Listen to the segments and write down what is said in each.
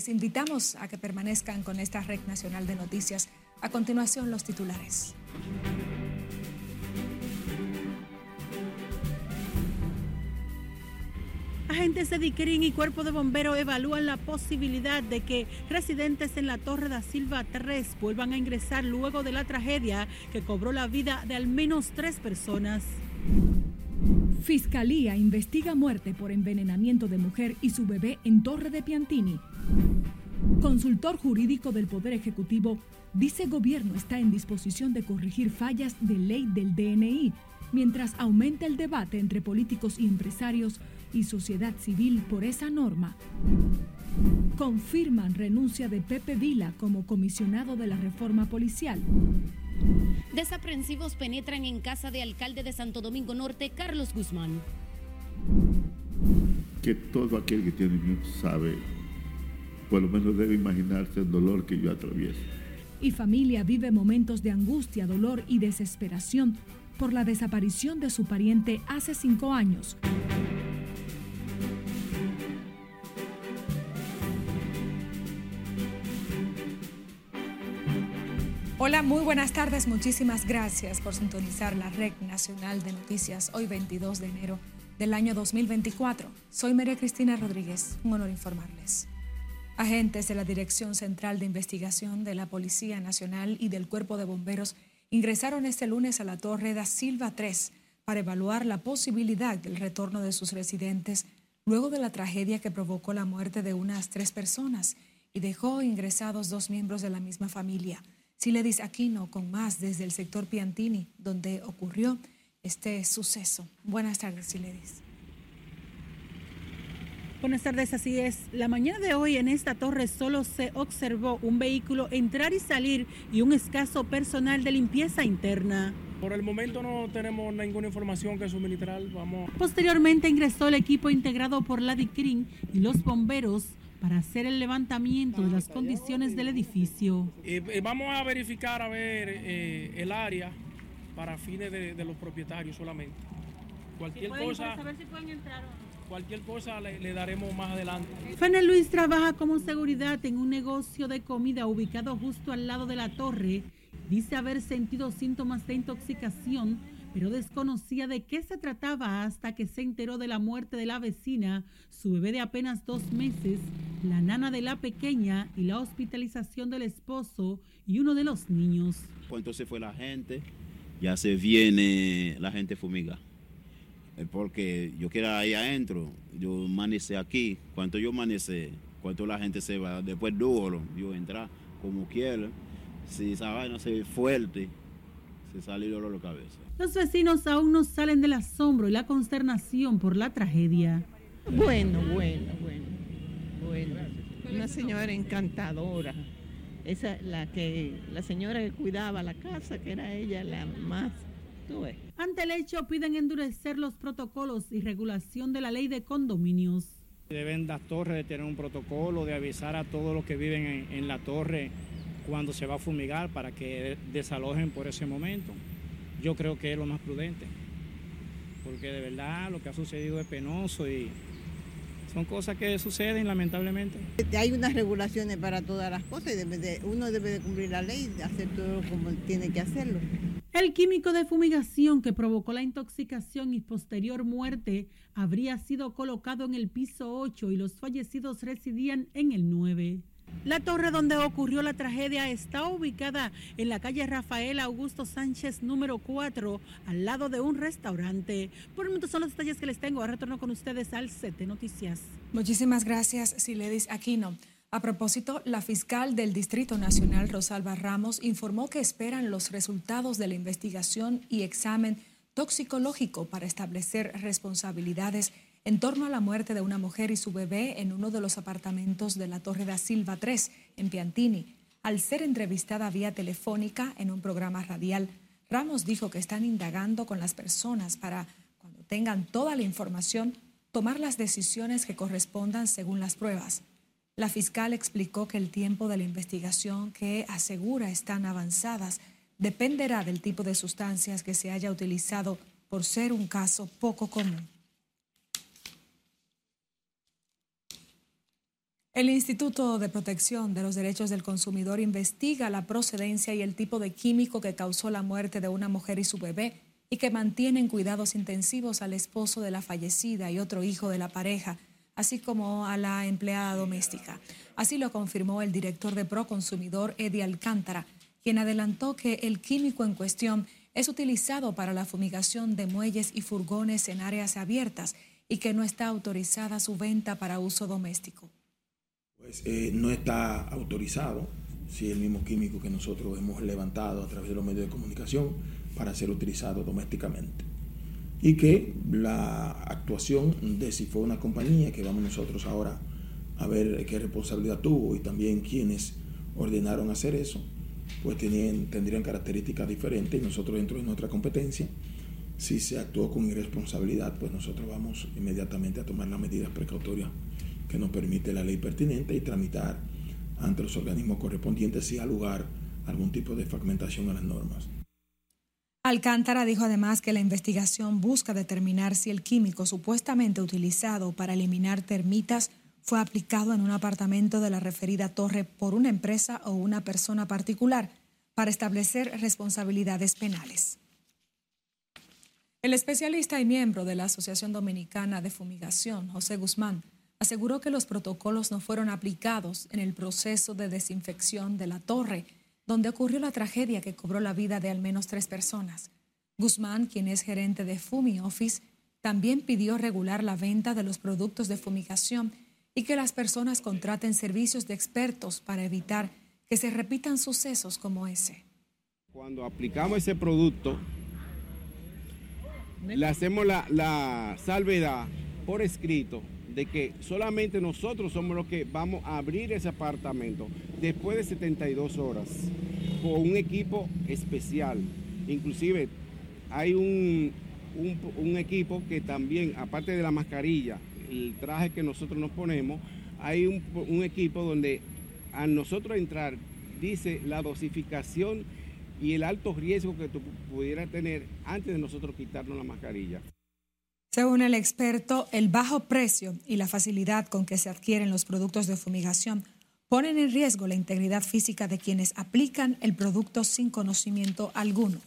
Les invitamos a que permanezcan con esta red nacional de noticias. A continuación, los titulares. Agentes de Diquerín y Cuerpo de Bomberos evalúan la posibilidad de que residentes en la Torre da Silva 3 vuelvan a ingresar luego de la tragedia que cobró la vida de al menos tres personas. Fiscalía investiga muerte por envenenamiento de mujer y su bebé en Torre de Piantini. Consultor jurídico del Poder Ejecutivo dice gobierno está en disposición de corregir fallas de ley del DNI, mientras aumenta el debate entre políticos y empresarios y sociedad civil por esa norma. Confirman renuncia de Pepe Vila como comisionado de la reforma policial. Desaprensivos penetran en casa de alcalde de Santo Domingo Norte, Carlos Guzmán. Que todo aquel que tiene miedo sabe, por lo menos debe imaginarse el dolor que yo atravieso. Y familia vive momentos de angustia, dolor y desesperación por la desaparición de su pariente hace cinco años. Hola, muy buenas tardes. Muchísimas gracias por sintonizar la Red Nacional de Noticias hoy 22 de enero del año 2024. Soy María Cristina Rodríguez. Un honor informarles. Agentes de la Dirección Central de Investigación de la Policía Nacional y del Cuerpo de Bomberos ingresaron este lunes a la Torre da Silva 3 para evaluar la posibilidad del retorno de sus residentes luego de la tragedia que provocó la muerte de unas tres personas y dejó ingresados dos miembros de la misma familia. Siledis Aquino con más desde el sector Piantini, donde ocurrió este suceso. Buenas tardes, Siledis. Buenas tardes, así es. La mañana de hoy en esta torre solo se observó un vehículo entrar y salir y un escaso personal de limpieza interna. Por el momento no tenemos ninguna información que suministrar. Vamos. Posteriormente ingresó el equipo integrado por la DICRIN y los bomberos para hacer el levantamiento de las condiciones del edificio. Eh, eh, vamos a verificar a ver eh, el área para fines de, los propietarios solamente. Cualquier cosa. Cualquier cosa le, daremos más adelante. Fene Luis trabaja como seguridad en un negocio de comida ubicado justo al lado de la torre. Dice haber sentido síntomas de intoxicación pero desconocía de qué se trataba hasta que se enteró de la muerte de la vecina, su bebé de apenas dos meses, la nana de la pequeña y la hospitalización del esposo y uno de los niños. Pues entonces fue la gente, ya se viene la gente fumiga. Porque yo quiero ahí adentro, yo amanece aquí, cuando yo amanece, cuando la gente se va, después duro, yo entrar como quiera, si esa vaina se ve fuerte, se sale el dolor de cabeza. Los vecinos aún no salen del asombro y la consternación por la tragedia. Bueno, bueno, bueno, bueno. Una señora encantadora. Esa la que la señora que cuidaba la casa, que era ella la más Ante el hecho piden endurecer los protocolos y regulación de la ley de condominios. Deben las torres de tener un protocolo de avisar a todos los que viven en, en la torre cuando se va a fumigar para que desalojen por ese momento yo creo que es lo más prudente, porque de verdad lo que ha sucedido es penoso y son cosas que suceden lamentablemente. Hay unas regulaciones para todas las cosas y uno debe de cumplir la ley, y hacer todo como tiene que hacerlo. El químico de fumigación que provocó la intoxicación y posterior muerte habría sido colocado en el piso 8 y los fallecidos residían en el 9. La torre donde ocurrió la tragedia está ubicada en la calle Rafael Augusto Sánchez número 4, al lado de un restaurante. Por el momento son los detalles que les tengo. Retorno con ustedes al CT Noticias. Muchísimas gracias, Siledis Aquino. A propósito, la fiscal del Distrito Nacional, Rosalba Ramos, informó que esperan los resultados de la investigación y examen toxicológico para establecer responsabilidades en torno a la muerte de una mujer y su bebé en uno de los apartamentos de la Torre da Silva 3, en Piantini. Al ser entrevistada vía telefónica en un programa radial, Ramos dijo que están indagando con las personas para, cuando tengan toda la información, tomar las decisiones que correspondan según las pruebas. La fiscal explicó que el tiempo de la investigación, que asegura están avanzadas, dependerá del tipo de sustancias que se haya utilizado por ser un caso poco común. El Instituto de Protección de los Derechos del Consumidor investiga la procedencia y el tipo de químico que causó la muerte de una mujer y su bebé y que mantienen cuidados intensivos al esposo de la fallecida y otro hijo de la pareja, así como a la empleada doméstica. Así lo confirmó el director de Proconsumidor, Eddie Alcántara, quien adelantó que el químico en cuestión es utilizado para la fumigación de muelles y furgones en áreas abiertas y que no está autorizada su venta para uso doméstico. Pues eh, no está autorizado, si el mismo químico que nosotros hemos levantado a través de los medios de comunicación para ser utilizado domésticamente. Y que la actuación de si fue una compañía, que vamos nosotros ahora a ver qué responsabilidad tuvo y también quienes ordenaron hacer eso, pues tenían, tendrían características diferentes y nosotros dentro de nuestra competencia, si se actuó con irresponsabilidad, pues nosotros vamos inmediatamente a tomar las medidas precautorias que nos permite la ley pertinente y tramitar ante los organismos correspondientes si ha lugar algún tipo de fragmentación a las normas. Alcántara dijo además que la investigación busca determinar si el químico supuestamente utilizado para eliminar termitas fue aplicado en un apartamento de la referida torre por una empresa o una persona particular para establecer responsabilidades penales. El especialista y miembro de la Asociación Dominicana de Fumigación, José Guzmán, aseguró que los protocolos no fueron aplicados en el proceso de desinfección de la torre, donde ocurrió la tragedia que cobró la vida de al menos tres personas. Guzmán, quien es gerente de Fumi Office, también pidió regular la venta de los productos de fumigación y que las personas contraten servicios de expertos para evitar que se repitan sucesos como ese. Cuando aplicamos ese producto, le hacemos la, la salvedad por escrito de que solamente nosotros somos los que vamos a abrir ese apartamento después de 72 horas con un equipo especial. Inclusive hay un, un, equipo que también, aparte de la mascarilla, el traje que nosotros nos ponemos, hay un, un equipo donde a nosotros entrar dice la dosificación y el alto riesgo que tú pudieras tener antes de nosotros quitarnos la mascarilla. Según el experto, el bajo precio y la facilidad con que se adquieren los productos de fumigación ponen en riesgo la integridad física de quienes aplican el producto sin conocimiento alguno.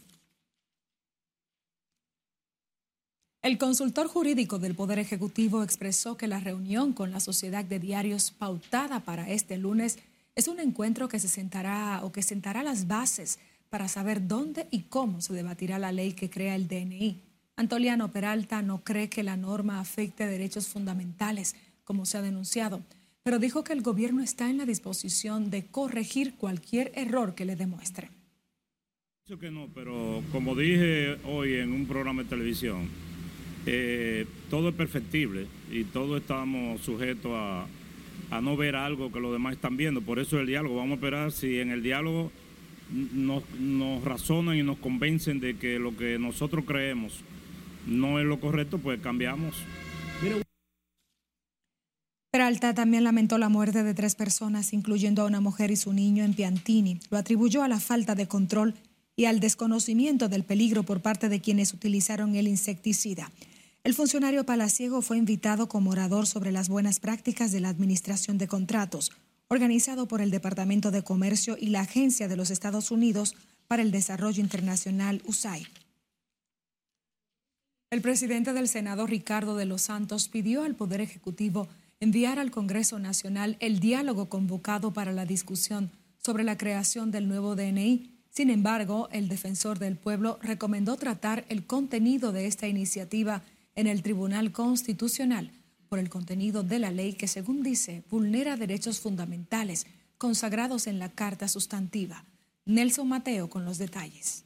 El consultor jurídico del Poder Ejecutivo expresó que la reunión con la Sociedad de Diarios pautada para este lunes es un encuentro que se sentará o que sentará las bases para saber dónde y cómo se debatirá la ley que crea el DNI. Antoliano Peralta no cree que la norma afecte derechos fundamentales, como se ha denunciado, pero dijo que el gobierno está en la disposición de corregir cualquier error que le demuestre. Dicho que no, pero como dije hoy en un programa de televisión, eh, todo es perfectible y todos estamos sujetos a, no ver algo que los demás están viendo. Por eso el diálogo, vamos a esperar si en el diálogo nos razonan y nos convencen de que lo que nosotros creemos no es lo correcto, pues cambiamos. Peralta también lamentó la muerte de tres personas, incluyendo a una mujer y su niño en Piantini. Lo atribuyó a la falta de control y al desconocimiento del peligro por parte de quienes utilizaron el insecticida. El funcionario palaciego fue invitado como orador sobre las buenas prácticas de la Administración de Contratos, organizado por el Departamento de Comercio y la Agencia de los Estados Unidos para el Desarrollo Internacional USAID. El presidente del Senado, Ricardo de los Santos, pidió al Poder Ejecutivo enviar al Congreso Nacional el diálogo convocado para la discusión sobre la creación del nuevo DNI. Sin embargo, el defensor del pueblo recomendó tratar el contenido de esta iniciativa en el Tribunal Constitucional por el contenido de la ley que, según dice, vulnera derechos fundamentales consagrados en la Carta Sustantiva. Nelson Mateo con los detalles.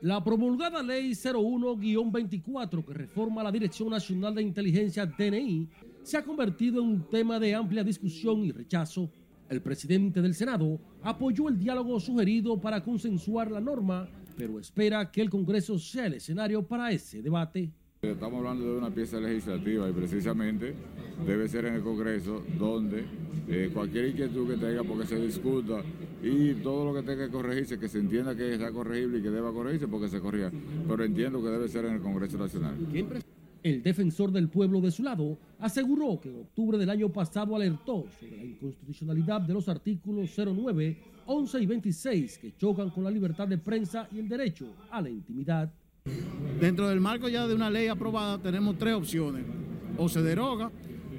La promulgada Ley 01-24 que reforma la Dirección Nacional de Inteligencia DNI se ha convertido en un tema de amplia discusión y rechazo. El presidente del Senado apoyó el diálogo sugerido para consensuar la norma, pero espera que el Congreso sea el escenario para ese debate. Estamos hablando de una pieza legislativa y precisamente debe ser en el Congreso donde eh, cualquier inquietud que tenga porque se discuta y todo lo que tenga que corregirse, que se entienda que está corregible y que deba corregirse porque se corría. Pero entiendo que debe ser en el Congreso Nacional. El defensor del pueblo de su lado aseguró que en octubre del año pasado alertó sobre la inconstitucionalidad de los artículos 09, 11 y 26 que chocan con la libertad de prensa y el derecho a la intimidad. Dentro del marco ya de una ley aprobada tenemos tres opciones. O se deroga,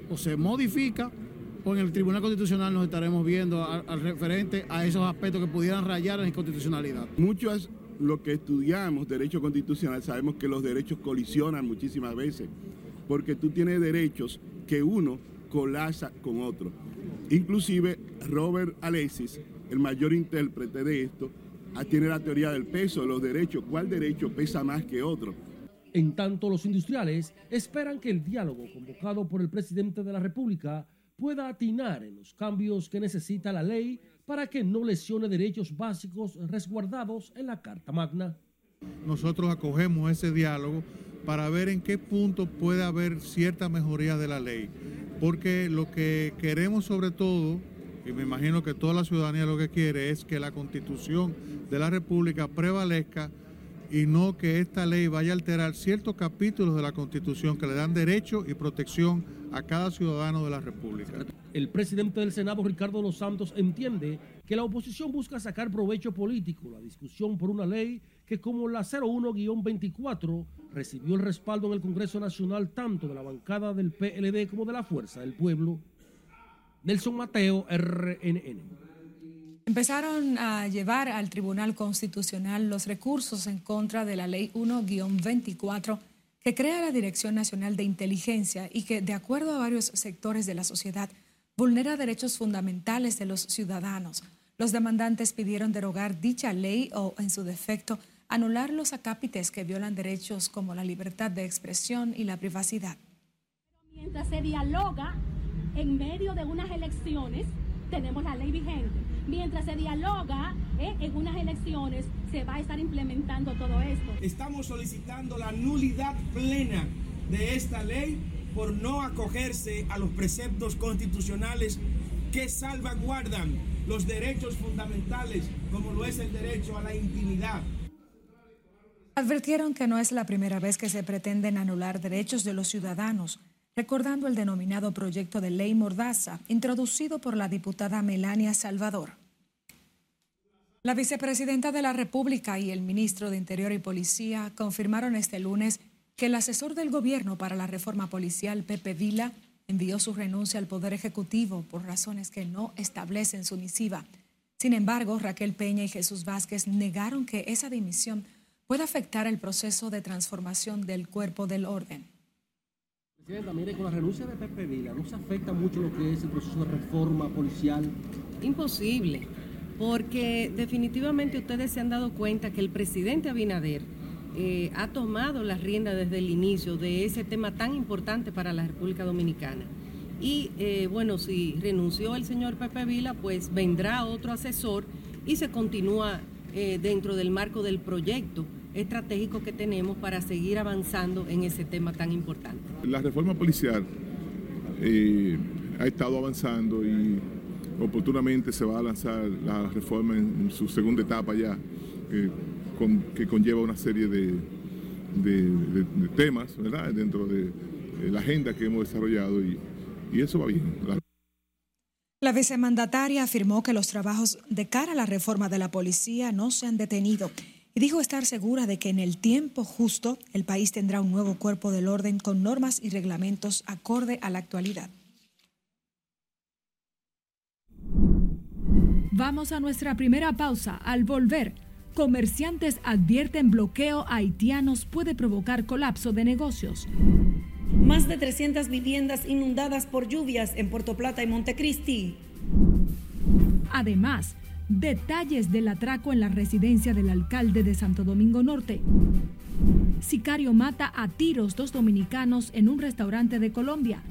o se modifica, o en el Tribunal Constitucional nos estaremos viendo al, referente a esos aspectos que pudieran rayar en inconstitucionalidad. Muchos lo que estudiamos derecho constitucional sabemos que los derechos colisionan muchísimas veces, porque tú tienes derechos que uno colasa con otro. Inclusive Robert Alexis, el mayor intérprete de esto, tiene la teoría del peso de los derechos. ¿Cuál derecho pesa más que otro? En tanto, los industriales esperan que el diálogo convocado por el presidente de la República pueda atinar en los cambios que necesita la ley para que no lesione derechos básicos resguardados en la Carta Magna. Nosotros acogemos ese diálogo para ver en qué punto puede haber cierta mejoría de la ley, porque lo que queremos sobre todo, y me imagino que toda la ciudadanía lo que quiere, es que la constitución de la República prevalezca y no que esta ley vaya a alterar ciertos capítulos de la Constitución que le dan derecho y protección a cada ciudadano de la República. El presidente del Senado, Ricardo Los Santos, entiende que la oposición busca sacar provecho político la discusión por una ley que como la 01-24 recibió el respaldo en el Congreso Nacional tanto de la bancada del PLD como de la Fuerza del Pueblo. Nelson Mateo, RNN. Empezaron a llevar al Tribunal Constitucional los recursos en contra de la Ley 1-24 que crea la Dirección Nacional de Inteligencia y que, de acuerdo a varios sectores de la sociedad, vulnera derechos fundamentales de los ciudadanos. Los demandantes pidieron derogar dicha ley o, en su defecto, anular los acápites que violan derechos como la libertad de expresión y la privacidad. Mientras se dialoga en medio de unas elecciones, tenemos la ley vigente. Mientras se dialoga eh, en unas elecciones, se va a estar implementando todo esto. Estamos solicitando la nulidad plena de esta ley por no acogerse a los preceptos constitucionales que salvaguardan los derechos fundamentales, como lo es el derecho a la intimidad. Advirtieron que no es la primera vez que se pretenden anular derechos de los ciudadanos recordando el denominado proyecto de ley Mordaza, introducido por la diputada Melania Salvador. La vicepresidenta de la República y el ministro de Interior y Policía confirmaron este lunes que el asesor del gobierno para la reforma policial, Pepe Vila, envió su renuncia al Poder Ejecutivo por razones que no establecen su misiva. Sin embargo, Raquel Peña y Jesús Vázquez negaron que esa dimisión pueda afectar el proceso de transformación del cuerpo del orden. Presidenta, mire, con la renuncia de Pepe Vila, ¿no se afecta mucho lo que es el proceso de reforma policial? Imposible, porque definitivamente ustedes se han dado cuenta que el presidente Abinader eh, ha tomado las riendas desde el inicio de ese tema tan importante para la República Dominicana. Y eh, bueno, si renunció el señor Pepe Vila, pues vendrá otro asesor y se continúa eh, dentro del marco del proyecto estratégico que tenemos para seguir avanzando en ese tema tan importante. La reforma policial ha estado avanzando y oportunamente se va a lanzar la reforma en su segunda etapa ya, que conlleva una serie de, temas ¿verdad? dentro de la agenda que hemos desarrollado y, y eso va bien. La vicemandataria afirmó que los trabajos de cara a la reforma de la policía no se han detenido y dijo estar segura de que en el tiempo justo el país tendrá un nuevo cuerpo del orden con normas y reglamentos acorde a la actualidad. Vamos a nuestra primera pausa. Al volver, comerciantes advierten bloqueo a haitianos puede provocar colapso de negocios. Más de 300 viviendas inundadas por lluvias en Puerto Plata y Montecristi. Además, Detalles del atraco en la residencia del alcalde de Santo Domingo Norte. Sicario mata a tiros dos dominicanos en un restaurante de Colombia.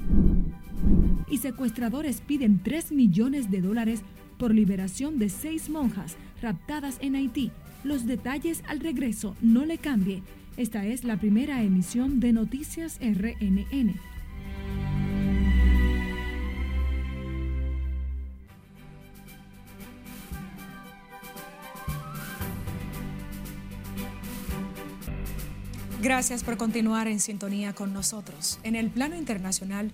Y secuestradores piden 3 millones de dólares por liberación de seis monjas raptadas en Haití. Los detalles al regreso, no le cambie. Esta es la primera emisión de Noticias RNN. Gracias por continuar en sintonía con nosotros. En el plano internacional,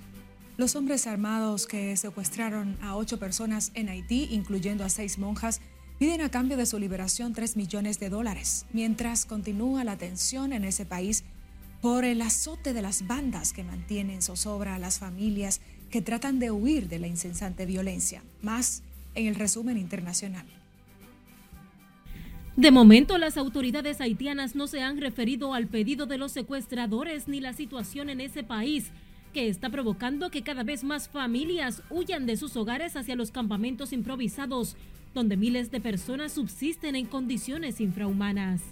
los hombres armados que secuestraron a ocho personas en Haití, incluyendo a seis monjas, piden a cambio de su liberación 3 millones de dólares, mientras continúa la tensión en ese país por el azote de las bandas que mantienen zozobra a las familias que tratan de huir de la incesante violencia. Más en el resumen internacional. De momento, las autoridades haitianas no se han referido al pedido de los secuestradores ni la situación en ese país, que está provocando que cada vez más familias huyan de sus hogares hacia los campamentos improvisados, donde miles de personas subsisten en condiciones infrahumanas.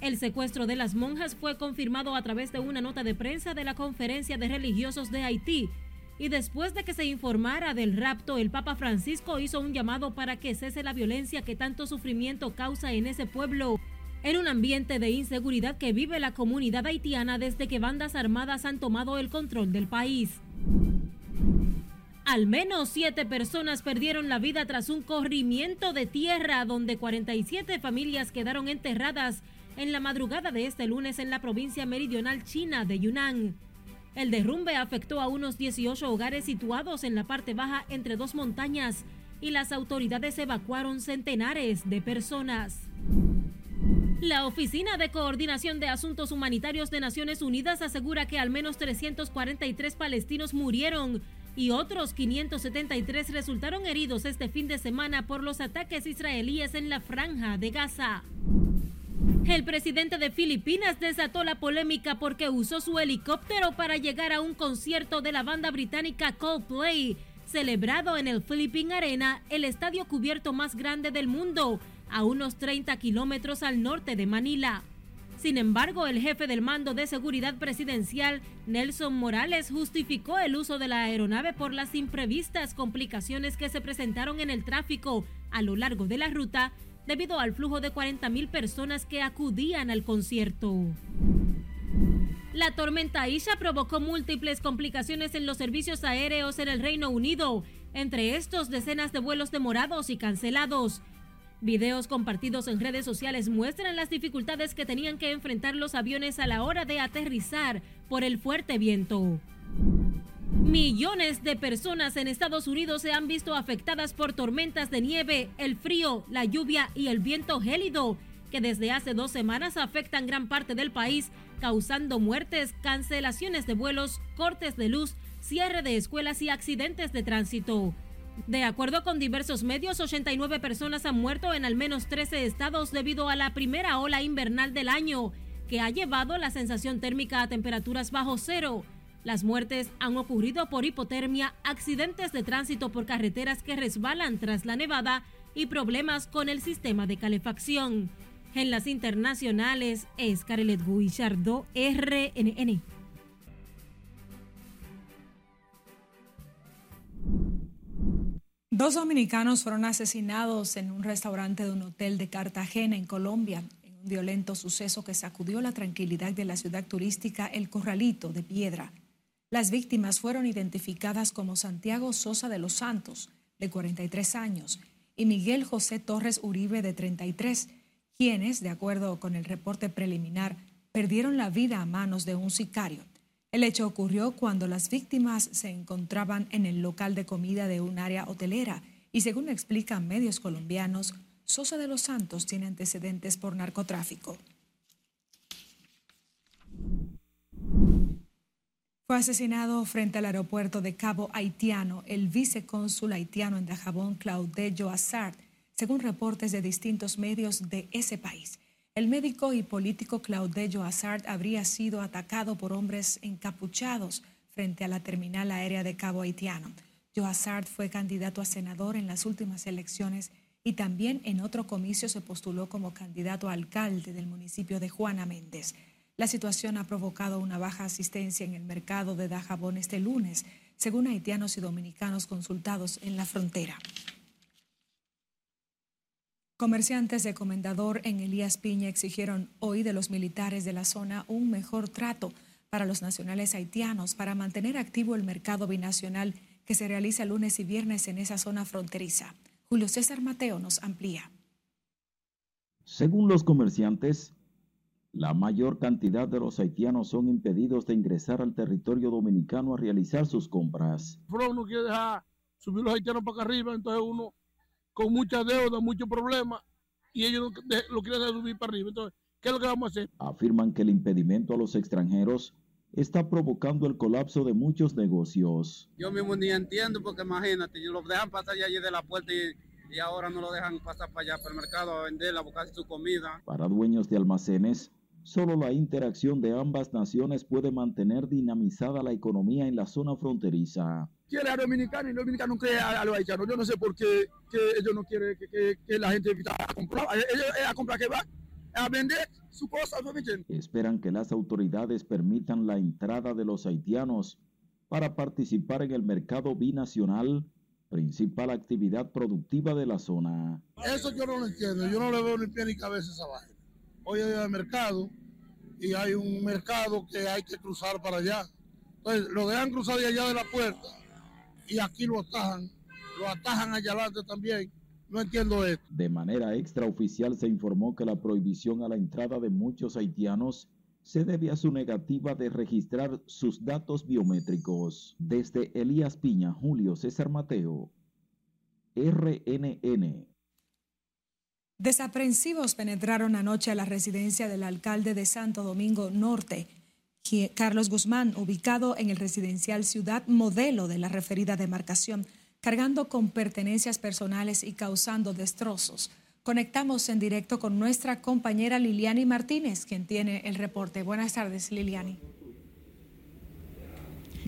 El secuestro de las monjas fue confirmado a través de una nota de prensa de la Conferencia de Religiosos de Haití, y después de que se informara del rapto, el Papa Francisco hizo un llamado para que cese la violencia que tanto sufrimiento causa en ese pueblo, en un ambiente de inseguridad que vive la comunidad haitiana desde que bandas armadas han tomado el control del país. Al menos siete personas perdieron la vida tras un corrimiento de tierra donde 47 familias quedaron enterradas en la madrugada de este lunes en la provincia meridional china de Yunnan. El derrumbe afectó a unos 18 hogares situados en la parte baja entre dos montañas y las autoridades evacuaron centenares de personas. La Oficina de Coordinación de Asuntos Humanitarios de Naciones Unidas asegura que al menos 343 palestinos murieron y otros 573 resultaron heridos este fin de semana por los ataques israelíes en la franja de Gaza. El presidente de Filipinas desató la polémica porque usó su helicóptero para llegar a un concierto de la banda británica Coldplay, celebrado en el Philippine Arena, el estadio cubierto más grande del mundo, a unos 30 kilómetros al norte de Manila. Sin embargo, el jefe del mando de seguridad presidencial, Nelson Morales, justificó el uso de la aeronave por las imprevistas complicaciones que se presentaron en el tráfico a lo largo de la ruta debido al flujo de 40.000 personas que acudían al concierto. La tormenta Isha provocó múltiples complicaciones en los servicios aéreos en el Reino Unido, entre estos decenas de vuelos demorados y cancelados. Videos compartidos en redes sociales muestran las dificultades que tenían que enfrentar los aviones a la hora de aterrizar por el fuerte viento. Millones de personas en Estados Unidos se han visto afectadas por tormentas de nieve, el frío, la lluvia y el viento gélido, que desde hace dos semanas afectan gran parte del país, causando muertes, cancelaciones de vuelos, cortes de luz, cierre de escuelas y accidentes de tránsito. De acuerdo con diversos medios, 89 personas han muerto en al menos 13 estados debido a la primera ola invernal del año, que ha llevado la sensación térmica a temperaturas bajo cero. Las muertes han ocurrido por hipotermia, accidentes de tránsito por carreteras que resbalan tras la nevada y problemas con el sistema de calefacción. En las internacionales, Scarlett Guillardo, RNN. Dos dominicanos fueron asesinados en un restaurante de un hotel de Cartagena, en Colombia, en un violento suceso que sacudió la tranquilidad de la ciudad turística El Corralito de Piedra. Las víctimas fueron identificadas como Santiago Sosa de los Santos, de 43 años, y Miguel José Torres Uribe, de 33, quienes, de acuerdo con el reporte preliminar, perdieron la vida a manos de un sicario. El hecho ocurrió cuando las víctimas se encontraban en el local de comida de un área hotelera y según explican medios colombianos, Sosa de los Santos tiene antecedentes por narcotráfico. Fue asesinado frente al aeropuerto de Cabo Haitiano el vicecónsul haitiano en Dajabón, Claude Joassard, según reportes de distintos medios de ese país. El médico y político Claude Joassard habría sido atacado por hombres encapuchados frente a la terminal aérea de Cabo Haitiano. Joassard fue candidato a senador en las últimas elecciones y también en otro comicio se postuló como candidato a alcalde del municipio de Juana Méndez. La situación ha provocado una baja asistencia en el mercado de Dajabón este lunes, según haitianos y dominicanos consultados en la frontera. Comerciantes de Comendador en Elías Piña exigieron hoy de los militares de la zona un mejor trato para los nacionales haitianos para mantener activo el mercado binacional que se realiza lunes y viernes en esa zona fronteriza. Julio César Mateo nos amplía. Según los comerciantes, La mayor cantidad de los haitianos son impedidos de ingresar al territorio dominicano a realizar sus compras. Uno no quiere dejar subir los haitianos para acá arriba, entonces uno con mucha deuda, muchos problemas, y ellos lo quieren subir para arriba. Entonces, ¿qué es lo que vamos a hacer? Afirman que el impedimento a los extranjeros está provocando el colapso de muchos negocios. Yo mismo ni entiendo porque imagínate, yo lo dejan pasar allí de la puerta y, y, ahora no lo dejan pasar para allá, para el mercado a vender, a buscar su comida. Para dueños de almacenes, solo la interacción de ambas naciones puede mantener dinamizada la economía en la zona fronteriza. Quiere a dominicano y los dominicanos no quieren a, los haitianos. Yo no sé por qué que ellos no quieren que, que, que la gente vaya a comprar. Ellos a comprar que va a vender su cosa. ¿no Esperan que las autoridades permitan la entrada de los haitianos para participar en el mercado binacional, principal actividad productiva de la zona. Eso yo no lo entiendo. Yo no le veo ni pie ni cabeza a esa vaina. Hoy hay el mercado y hay un mercado que hay que cruzar para allá. Entonces lo dejan cruzar de allá de la puerta y aquí lo atajan, lo atajan allá adelante también. No entiendo esto. De manera extraoficial se informó que la prohibición a la entrada de muchos haitianos se debe a su negativa de registrar sus datos biométricos. Desde Elías Piña, Julio César Mateo, RNN. Desaprensivos penetraron anoche a la residencia del alcalde de Santo Domingo Norte, Carlos Guzmán, ubicado en el residencial Ciudad Modelo de la referida demarcación, cargando con pertenencias personales y causando destrozos. Conectamos en directo con nuestra compañera Liliani Martínez, quien tiene el reporte. Buenas tardes, Liliani.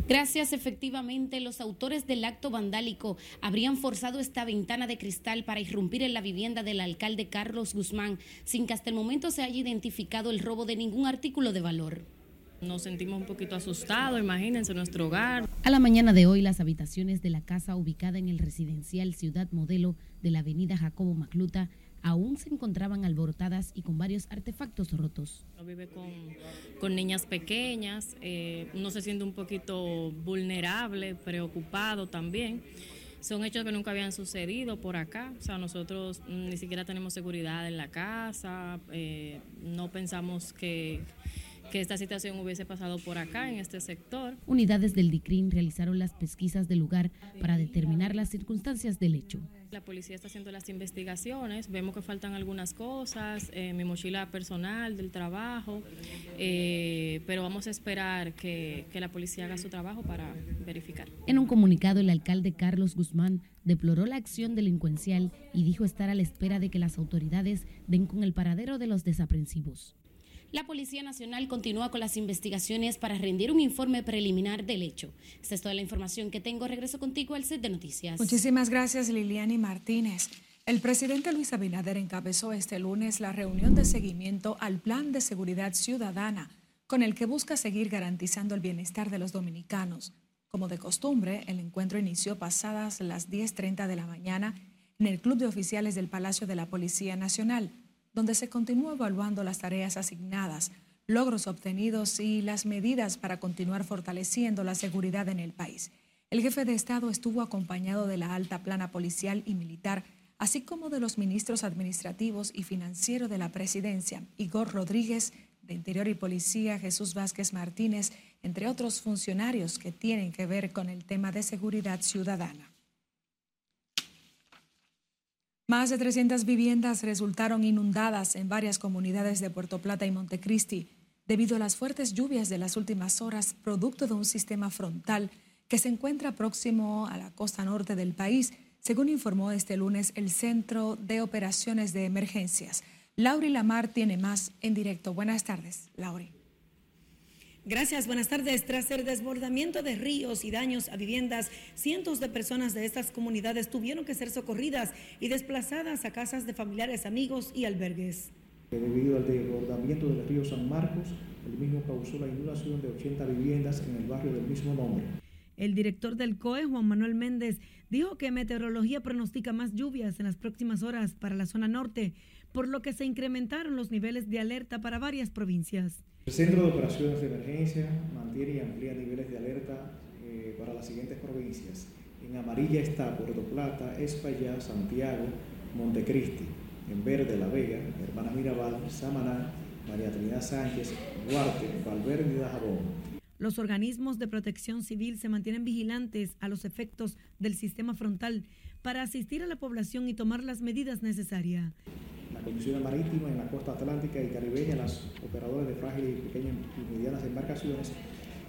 Gracias, efectivamente, los autores del acto vandálico habrían forzado esta ventana de cristal para irrumpir en la vivienda del alcalde Carlos Guzmán, sin que hasta el momento se haya identificado el robo de ningún artículo de valor. Nos sentimos un poquito asustados, imagínense nuestro hogar. A la mañana de hoy, las habitaciones de la casa ubicada en el residencial Ciudad Modelo de la avenida Jacobo Macluta aún se encontraban alborotadas y con varios artefactos rotos. Vive con, niñas pequeñas, eh, uno se siente un poquito vulnerable, preocupado también. Son hechos que nunca habían sucedido por acá, o sea, nosotros ni siquiera tenemos seguridad en la casa, eh, no pensamos que que esta situación hubiese pasado por acá, en este sector. Unidades del DICRIN realizaron las pesquisas del lugar para determinar las circunstancias del hecho. La policía está haciendo las investigaciones, vemos que faltan algunas cosas, eh, mi mochila personal del trabajo, eh, pero vamos a esperar que, que la policía haga su trabajo para verificar. En un comunicado, el alcalde Carlos Guzmán deploró la acción delincuencial y dijo estar a la espera de que las autoridades den con el paradero de los desaprensivos. La Policía Nacional continúa con las investigaciones para rendir un informe preliminar del hecho. Esta es toda la información que tengo. Regreso contigo al set de noticias. Muchísimas gracias, Liliani Martínez. El presidente Luis Abinader encabezó este lunes la reunión de seguimiento al Plan de Seguridad Ciudadana, con el que busca seguir garantizando el bienestar de los dominicanos. Como de costumbre, el encuentro inició pasadas las 10.30 de la mañana en el Club de Oficiales del Palacio de la Policía Nacional donde se continúa evaluando las tareas asignadas, logros obtenidos y las medidas para continuar fortaleciendo la seguridad en el país. El jefe de Estado estuvo acompañado de la alta plana policial y militar, así como de los ministros administrativos y financieros de la presidencia, Igor Rodríguez, de Interior y Policía, Jesús Vázquez Martínez, entre otros funcionarios que tienen que ver con el tema de seguridad ciudadana. Más de 300 viviendas resultaron inundadas en varias comunidades de Puerto Plata y Montecristi debido a las fuertes lluvias de las últimas horas, producto de un sistema frontal que se encuentra próximo a la costa norte del país, según informó este lunes el Centro de Operaciones de Emergencias. Lauri Lamar tiene más en directo. Buenas tardes, Lauri. Gracias, buenas tardes. Tras el desbordamiento de ríos y daños a viviendas, cientos de personas de estas comunidades tuvieron que ser socorridas y desplazadas a casas de familiares, amigos y albergues. Debido al desbordamiento del río San Marcos, el mismo causó la inundación de 80 viviendas en el barrio del mismo nombre. El director del COE, Juan Manuel Méndez, dijo que meteorología pronostica más lluvias en las próximas horas para la zona norte, por lo que se incrementaron los niveles de alerta para varias provincias. El Centro de Operaciones de Emergencia mantiene y amplía niveles de alerta eh, para las siguientes provincias. En amarilla está Puerto Plata, Espaillá, Santiago, Montecristi. En verde La Vega, Hermana Mirabal, Samaná, María Trinidad Sánchez, Duarte, Valverde y Dajabón. Los organismos de protección civil se mantienen vigilantes a los efectos del sistema frontal para asistir a la población y tomar las medidas necesarias. La condición marítima en la costa atlántica y caribeña, las operadoras de frágiles y pequeñas y medianas embarcaciones,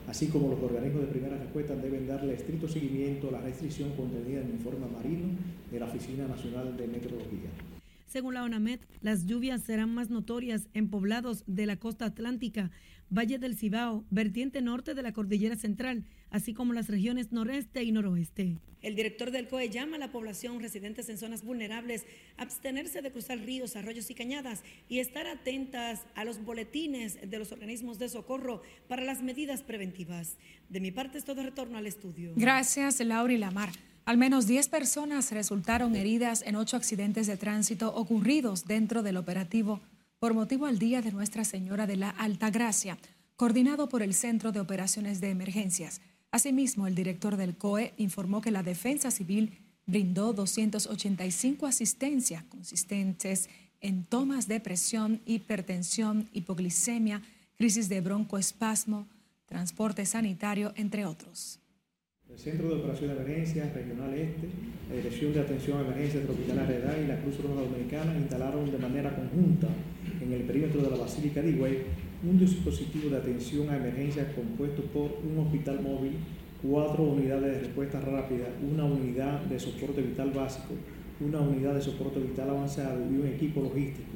así como los organismos de primera respuesta deben darle estricto seguimiento a la restricción contenida en el informe marino de la Oficina Nacional de Meteorología. Según la ONAMED, las lluvias serán más notorias en poblados de la costa atlántica, Valle del Cibao, vertiente norte de la Cordillera Central, así como las regiones noreste y noroeste. El director del COE llama a la población residentes en zonas vulnerables a abstenerse de cruzar ríos, arroyos y cañadas y estar atentas a los boletines de los organismos de socorro para las medidas preventivas. De mi parte es todo retorno al estudio. Gracias, Laura y Lamar. Al menos 10 personas resultaron heridas en ocho accidentes de tránsito ocurridos dentro del operativo por motivo al Día de Nuestra Señora de la Altagracia, coordinado por el Centro de Operaciones de Emergencias. Asimismo, el director del COE informó que la Defensa Civil brindó 285 asistencias consistentes en tomas de presión, hipertensión, hipoglicemia, crisis de broncoespasmo, transporte sanitario, entre otros. El Centro de Operación de Emergencias Regional Este, la Dirección de Atención a Emergencias Tropical Redal y la Cruz Roja Dominicana instalaron de manera conjunta en el perímetro de la Basílica de Higüey un dispositivo de atención a emergencias compuesto por un hospital móvil, cuatro unidades de respuesta rápida, una unidad de soporte vital básico, una unidad de soporte vital avanzado y un equipo logístico.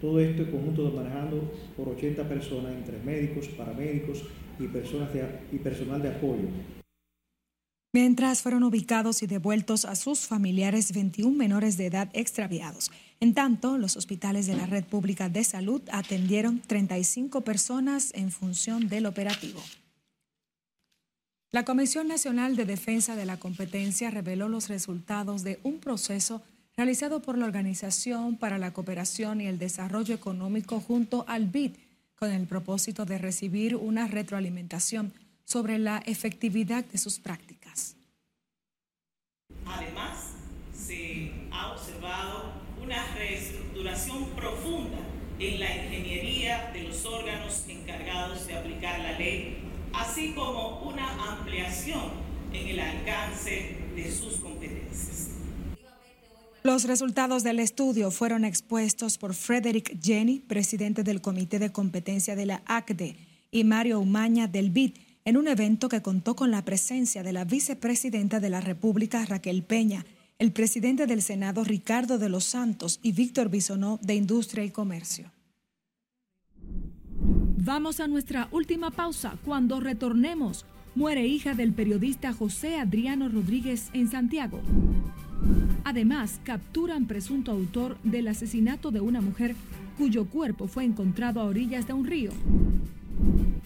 Todo esto en conjunto manejando por 80 personas, entre médicos, paramédicos y personal de apoyo mientras fueron ubicados y devueltos a sus familiares 21 menores de edad extraviados. En tanto, los hospitales de la Red Pública de Salud atendieron 35 personas en función del operativo. La Comisión Nacional de Defensa de la Competencia reveló los resultados de un proceso realizado por la Organización para la Cooperación y el Desarrollo Económico junto al BID, con el propósito de recibir una retroalimentación sobre la efectividad de sus prácticas. Además, se ha observado una reestructuración profunda en la ingeniería de los órganos encargados de aplicar la ley, así como una ampliación en el alcance de sus competencias. Los resultados del estudio fueron expuestos por Frederick Jenny, presidente del Comité de Competencia de la ACDE, y Mario Umaña del BID, en un evento que contó con la presencia de la vicepresidenta de la República, Raquel Peña, el presidente del Senado, Ricardo de los Santos, y Víctor Bisonó, de Industria y Comercio. Vamos a nuestra última pausa. Cuando retornemos, muere hija del periodista José Adriano Rodríguez en Santiago. Además, capturan presunto autor del asesinato de una mujer cuyo cuerpo fue encontrado a orillas de un río.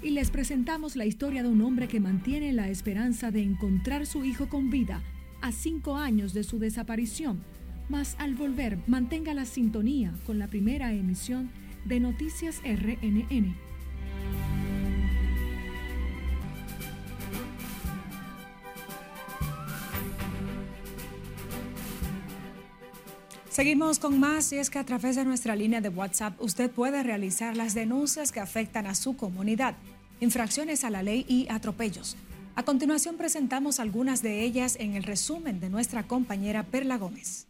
Y les presentamos la historia de un hombre que mantiene la esperanza de encontrar su hijo con vida a cinco años de su desaparición. Mas al volver, mantenga la sintonía con la primera emisión de Noticias RNN. Seguimos con más y es que a través de nuestra línea de WhatsApp usted puede realizar las denuncias que afectan a su comunidad, infracciones a la ley y atropellos. A continuación presentamos algunas de ellas en el resumen de nuestra compañera Perla Gómez.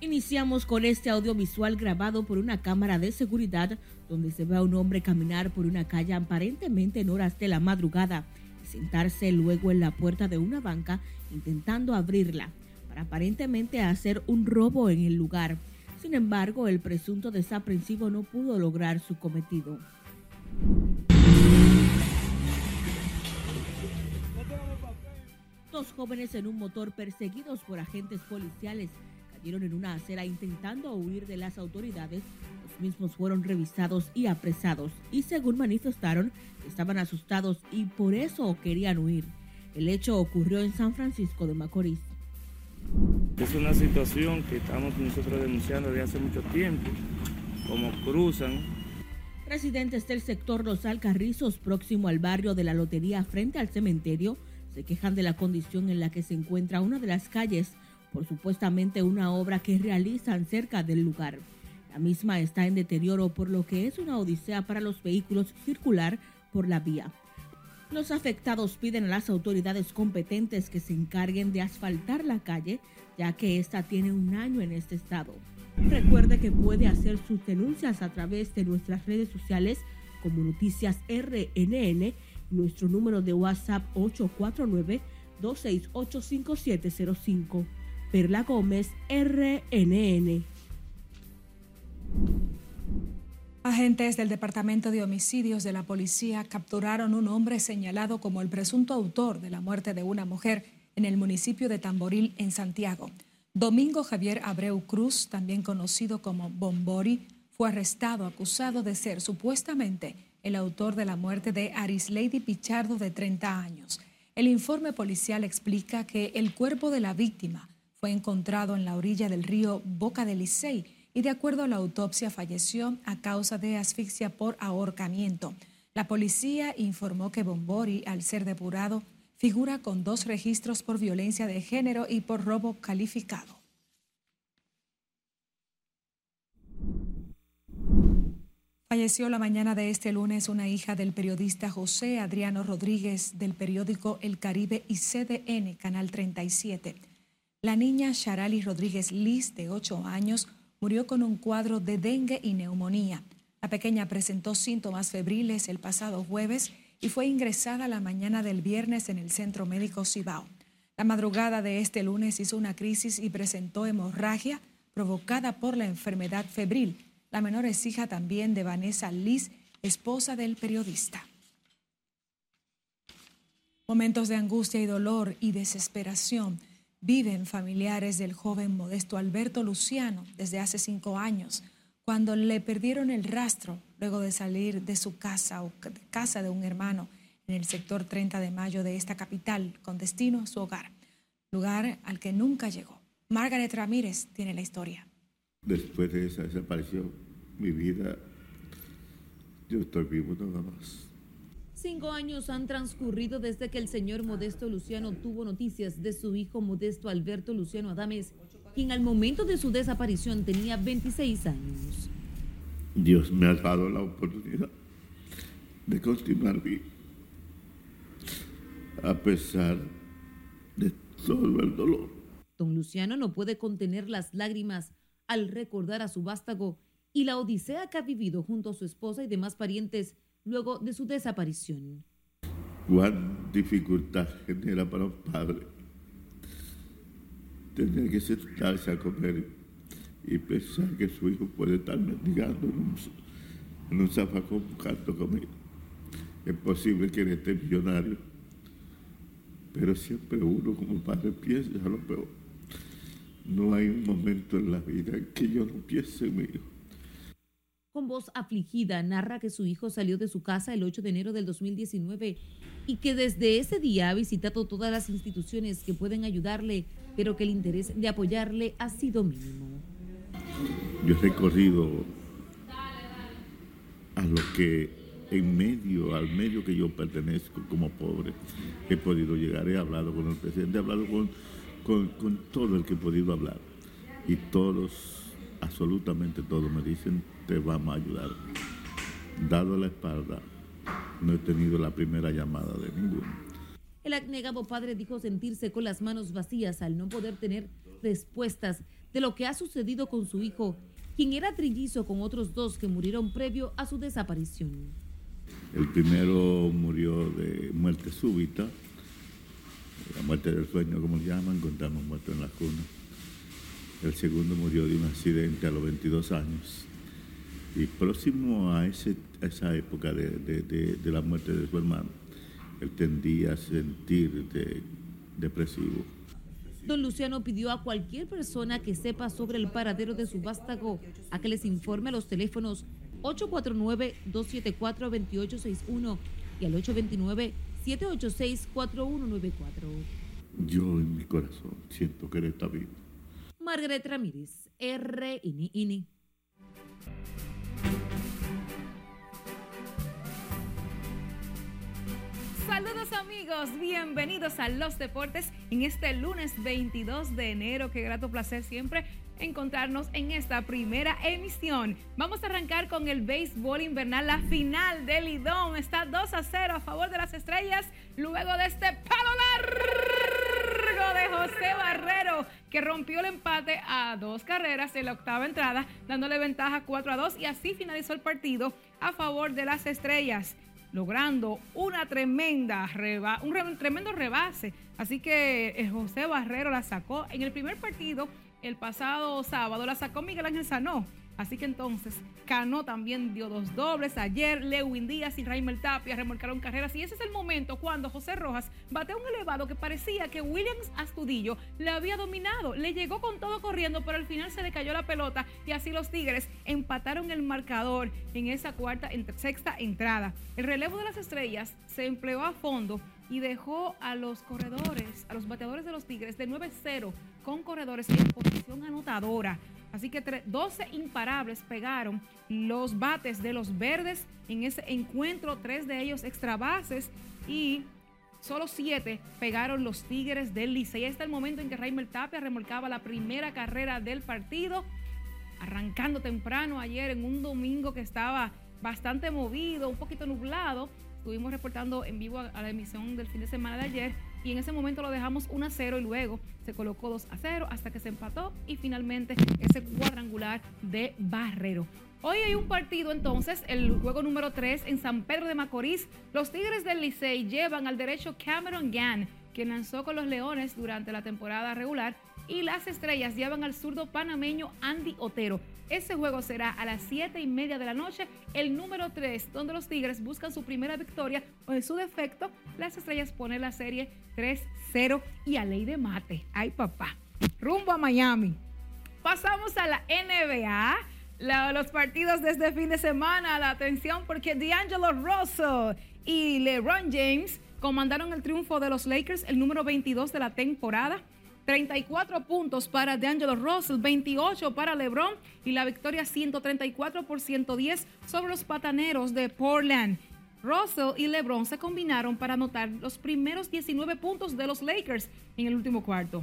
Iniciamos con este audiovisual grabado por una cámara de seguridad donde se ve a un hombre caminar por una calle aparentemente en horas de la madrugada y sentarse luego en la puerta de una banca intentando abrirla aparentemente hacer un robo en el lugar. Sin embargo, el presunto desaprensivo no pudo lograr su cometido. Dos jóvenes en un motor perseguidos por agentes policiales cayeron en una acera intentando huir de las autoridades. Los mismos fueron revisados y apresados y según manifestaron estaban asustados y por eso querían huir. El hecho ocurrió en San Francisco de Macorís. Es una situación que estamos nosotros denunciando desde hace mucho tiempo, como cruzan. Residentes del sector Los Alcarrizos, próximo al barrio de la Lotería frente al cementerio, se quejan de la condición en la que se encuentra una de las calles por supuestamente una obra que realizan cerca del lugar. La misma está en deterioro por lo que es una odisea para los vehículos circular por la vía. Los afectados piden a las autoridades competentes que se encarguen de asfaltar la calle, ya que esta tiene un año en este estado. Recuerde que puede hacer sus denuncias a través de nuestras redes sociales como Noticias RNN, nuestro número de WhatsApp 849-268-5705. Perla Gómez, RNN. Agentes del Departamento de Homicidios de la Policía capturaron un hombre señalado como el presunto autor de la muerte de una mujer en el municipio de Tamboril, en Santiago. Domingo Javier Abreu Cruz, también conocido como Bombori, fue arrestado acusado de ser supuestamente el autor de la muerte de Lady Pichardo de 30 años. El informe policial explica que el cuerpo de la víctima fue encontrado en la orilla del río Boca del Licey y de acuerdo a la autopsia falleció a causa de asfixia por ahorcamiento. La policía informó que Bombori, al ser depurado, figura con dos registros por violencia de género y por robo calificado. Falleció la mañana de este lunes una hija del periodista José Adriano Rodríguez del periódico El Caribe y CDN, Canal 37. La niña Sharali Rodríguez Liz, de 8 años, murió con un cuadro de dengue y neumonía. La pequeña presentó síntomas febriles el pasado jueves y fue ingresada la mañana del viernes en el Centro Médico Cibao. La madrugada de este lunes hizo una crisis y presentó hemorragia provocada por la enfermedad febril. La menor es hija también de Vanessa Liz, esposa del periodista. Momentos de angustia y dolor y desesperación viven familiares del joven modesto Alberto Luciano desde hace cinco años, cuando le perdieron el rastro luego de salir de su casa o casa de un hermano en el sector 30 de mayo de esta capital, con destino a su hogar, lugar al que nunca llegó. Margaret Ramírez tiene la historia. Después de esa desaparición, mi vida, yo estoy vivo nada más. Cinco años han transcurrido desde que el señor Modesto Luciano tuvo noticias de su hijo Modesto Alberto Luciano Adames, quien al momento de su desaparición tenía 26 años. Dios me ha dado la oportunidad de continuar vivo, a pesar de todo el dolor. Don Luciano no puede contener las lágrimas al recordar a su vástago y la odisea que ha vivido junto a su esposa y demás parientes luego de su desaparición. ¿Cuán dificultad genera para un padre tener que sentarse a comer y pensar que su hijo puede estar mendigando en un, en un zafacón buscando comida? Es posible que él esté millonario, pero siempre uno como padre piensa lo peor. No hay un momento en la vida en que yo no piense en mi hijo con voz afligida, narra que su hijo salió de su casa el 8 de enero del 2019 y que desde ese día ha visitado todas las instituciones que pueden ayudarle, pero que el interés de apoyarle ha sido mínimo. Yo he recorrido a lo que en medio, al medio que yo pertenezco como pobre, he podido llegar, he hablado con el presidente, he hablado con, con, con todo el que he podido hablar. Y todos, absolutamente todos, me dicen te vamos a ayudar. Dado la espalda, no he tenido la primera llamada de ninguno. El abnegado padre dijo sentirse con las manos vacías al no poder tener respuestas de lo que ha sucedido con su hijo, quien era trillizo con otros dos que murieron previo a su desaparición. El primero murió de muerte súbita, la muerte del sueño, como le llaman, contamos muerto en la cuna. El segundo murió de un accidente a los 22 años. Y próximo a, ese, esa época de, la muerte de su hermano, él tendía a sentir depresivo. Don Luciano pidió a cualquier persona que sepa sobre el paradero de su vástago a que les informe a los teléfonos 849-274-2861 y al 829-786-4194. Yo en mi corazón siento que él está vivo. Margaret Ramírez, RNN. Saludos amigos, bienvenidos a Los Deportes en este lunes 22 de enero. Qué grato placer siempre encontrarnos en esta primera emisión. Vamos a arrancar con el béisbol invernal, la final del Lidón. Está 2 a 0 a favor de las estrellas luego de este palo largo de José Barrero que rompió el empate a dos carreras en la octava entrada, dándole ventaja 4 a 2 y así finalizó el partido a favor de las estrellas logrando una tremenda reba un tremendo rebase. Así que eh, José Barrero la sacó en el primer partido el pasado sábado, la sacó Miguel Ángel Sanó Así que entonces, Cano también dio dos dobles. Ayer, Lewin Díaz y Raimel Tapia remolcaron carreras. Y ese es el momento cuando José Rojas bateó un elevado que parecía que Williams Astudillo le había dominado. Le llegó con todo corriendo, pero al final se le cayó la pelota. Y así los Tigres empataron el marcador en esa cuarta, sexta entrada. El relevo de las estrellas se empleó a fondo y dejó a los corredores, a los bateadores de los Tigres de 9-0 con corredores en posición anotadora. Así que 12 imparables pegaron los bates de los verdes en ese encuentro, tres de ellos extra bases y solo siete pegaron los Tigres del Licey. Este es el momento en que Raimel Tapia remolcaba la primera carrera del partido, arrancando temprano ayer en un domingo que estaba bastante movido, un poquito nublado. Estuvimos reportando en vivo a la emisión del fin de semana de ayer y en ese momento lo dejamos 1 a 0 y luego se colocó 2 a 0 hasta que se empató y finalmente ese cuadrangular de Barrero. Hoy hay un partido entonces, el juego número 3 en San Pedro de Macorís. Los Tigres del Licey llevan al derecho Cameron Gann, quien lanzó con los Leones durante la temporada regular, y las estrellas llevan al zurdo panameño Andy Otero. Ese juego será a las 7 y media de la noche, el número 3, donde los Tigres buscan su primera victoria o en su defecto, las estrellas ponen la serie 3-0 y a ley de mate. Ay papá, rumbo a Miami. Pasamos a la NBA. los partidos de este fin de semana, la atención porque D'Angelo Russell y LeBron James comandaron el triunfo de los Lakers, el número 22 de la temporada. 34 puntos para DeAngelo Russell, 28 para LeBron y la victoria 134 por 110 sobre los pataneros de Portland. Russell y LeBron se combinaron para anotar los primeros 19 puntos de los Lakers en el último cuarto.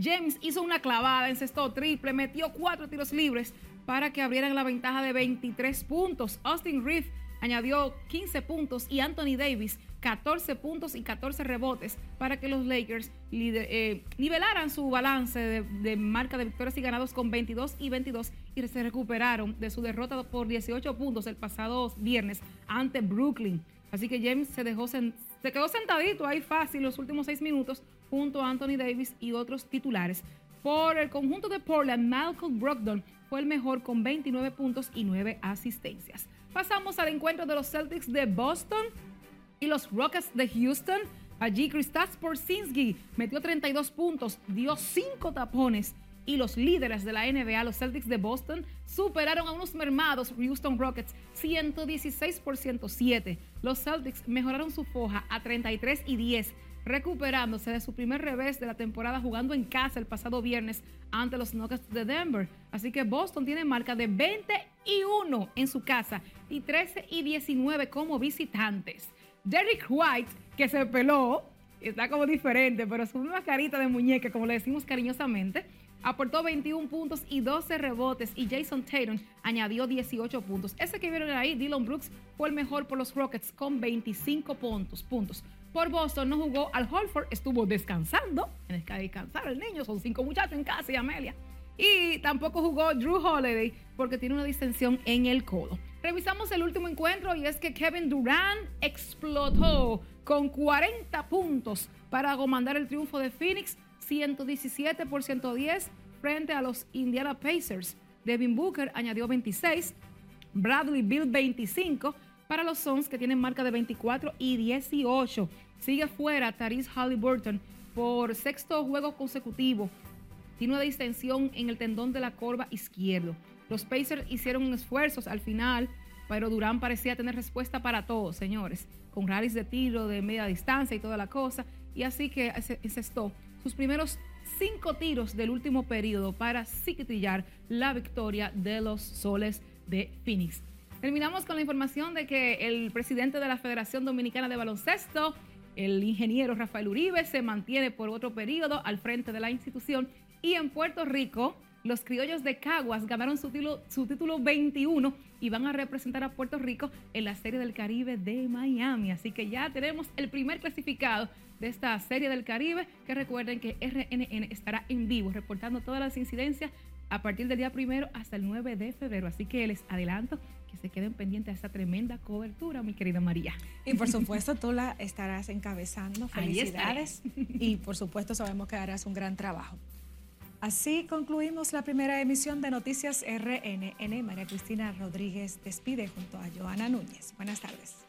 James hizo una clavada, encestó triple, metió cuatro tiros libres para que abrieran la ventaja de 23 puntos. Austin Reeves añadió 15 puntos y Anthony Davis 14 puntos y 14 rebotes para que los Lakers eh, nivelaran su balance de, marca de victorias y ganados con 22 y 22 y se recuperaron de su derrota por 18 puntos el pasado viernes ante Brooklyn. Así que James se dejó se quedó sentadito ahí fácil los últimos seis minutos junto a Anthony Davis y otros titulares. Por el conjunto de Portland, Malcolm Brogdon fue el mejor con 29 puntos y 9 asistencias. Pasamos al encuentro de los Celtics de Boston y los Rockets de Houston. Allí Kristaps Porzingis metió 32 puntos, dio 5 tapones y los líderes de la NBA, los Celtics de Boston, superaron a unos mermados Houston Rockets 116 por 107. Los Celtics mejoraron su foja a 33 y 10, recuperándose de su primer revés de la temporada jugando en casa el pasado viernes ante los Nuggets de Denver. Así que Boston tiene marca de 20 y 1 en su casa y 13 y 19 como visitantes. Derrick White, que se peló, está como diferente, pero es una carita de muñeca, como le decimos cariñosamente, aportó 21 puntos y 12 rebotes y Jason Tatum añadió 18 puntos. Ese que vieron ahí, Dylan Brooks, fue el mejor por los Rockets con 25 puntos. puntos. Por Boston no jugó al Holford, estuvo descansando. Tienes que descansar el niño, son cinco muchachos en casa y Amelia. Y tampoco jugó Drew Holiday porque tiene una distensión en el codo. Revisamos el último encuentro y es que Kevin Durant explotó con 40 puntos para comandar el triunfo de Phoenix 117 por 110 frente a los Indiana Pacers. Devin Booker añadió 26, Bradley Bill 25 para los Suns que tienen marca de 24 y 18. Sigue fuera Taris Halliburton por sexto juego consecutivo. Tiene una distensión en el tendón de la corva izquierdo. Los Pacers hicieron esfuerzos al final, pero Durán parecía tener respuesta para todo, señores, con rallies de tiro de media distancia y toda la cosa, y así que encestó sus primeros cinco tiros del último periodo para trillar la victoria de los soles de Phoenix. Terminamos con la información de que el presidente de la Federación Dominicana de Baloncesto, El ingeniero Rafael Uribe se mantiene por otro periodo al frente de la institución y en Puerto Rico los criollos de Caguas ganaron su título, su título 21 y van a representar a Puerto Rico en la Serie del Caribe de Miami. Así que ya tenemos el primer clasificado de esta Serie del Caribe, que recuerden que RNN estará en vivo reportando todas las incidencias a partir del día primero hasta el 9 de febrero. Así que les adelanto que se queden pendientes de esta tremenda cobertura, mi querida María. Y por supuesto, tú la estarás encabezando. Felicidades. Y por supuesto, sabemos que harás un gran trabajo. Así concluimos la primera emisión de Noticias RNN. María Cristina Rodríguez despide junto a Joana Núñez. Buenas tardes.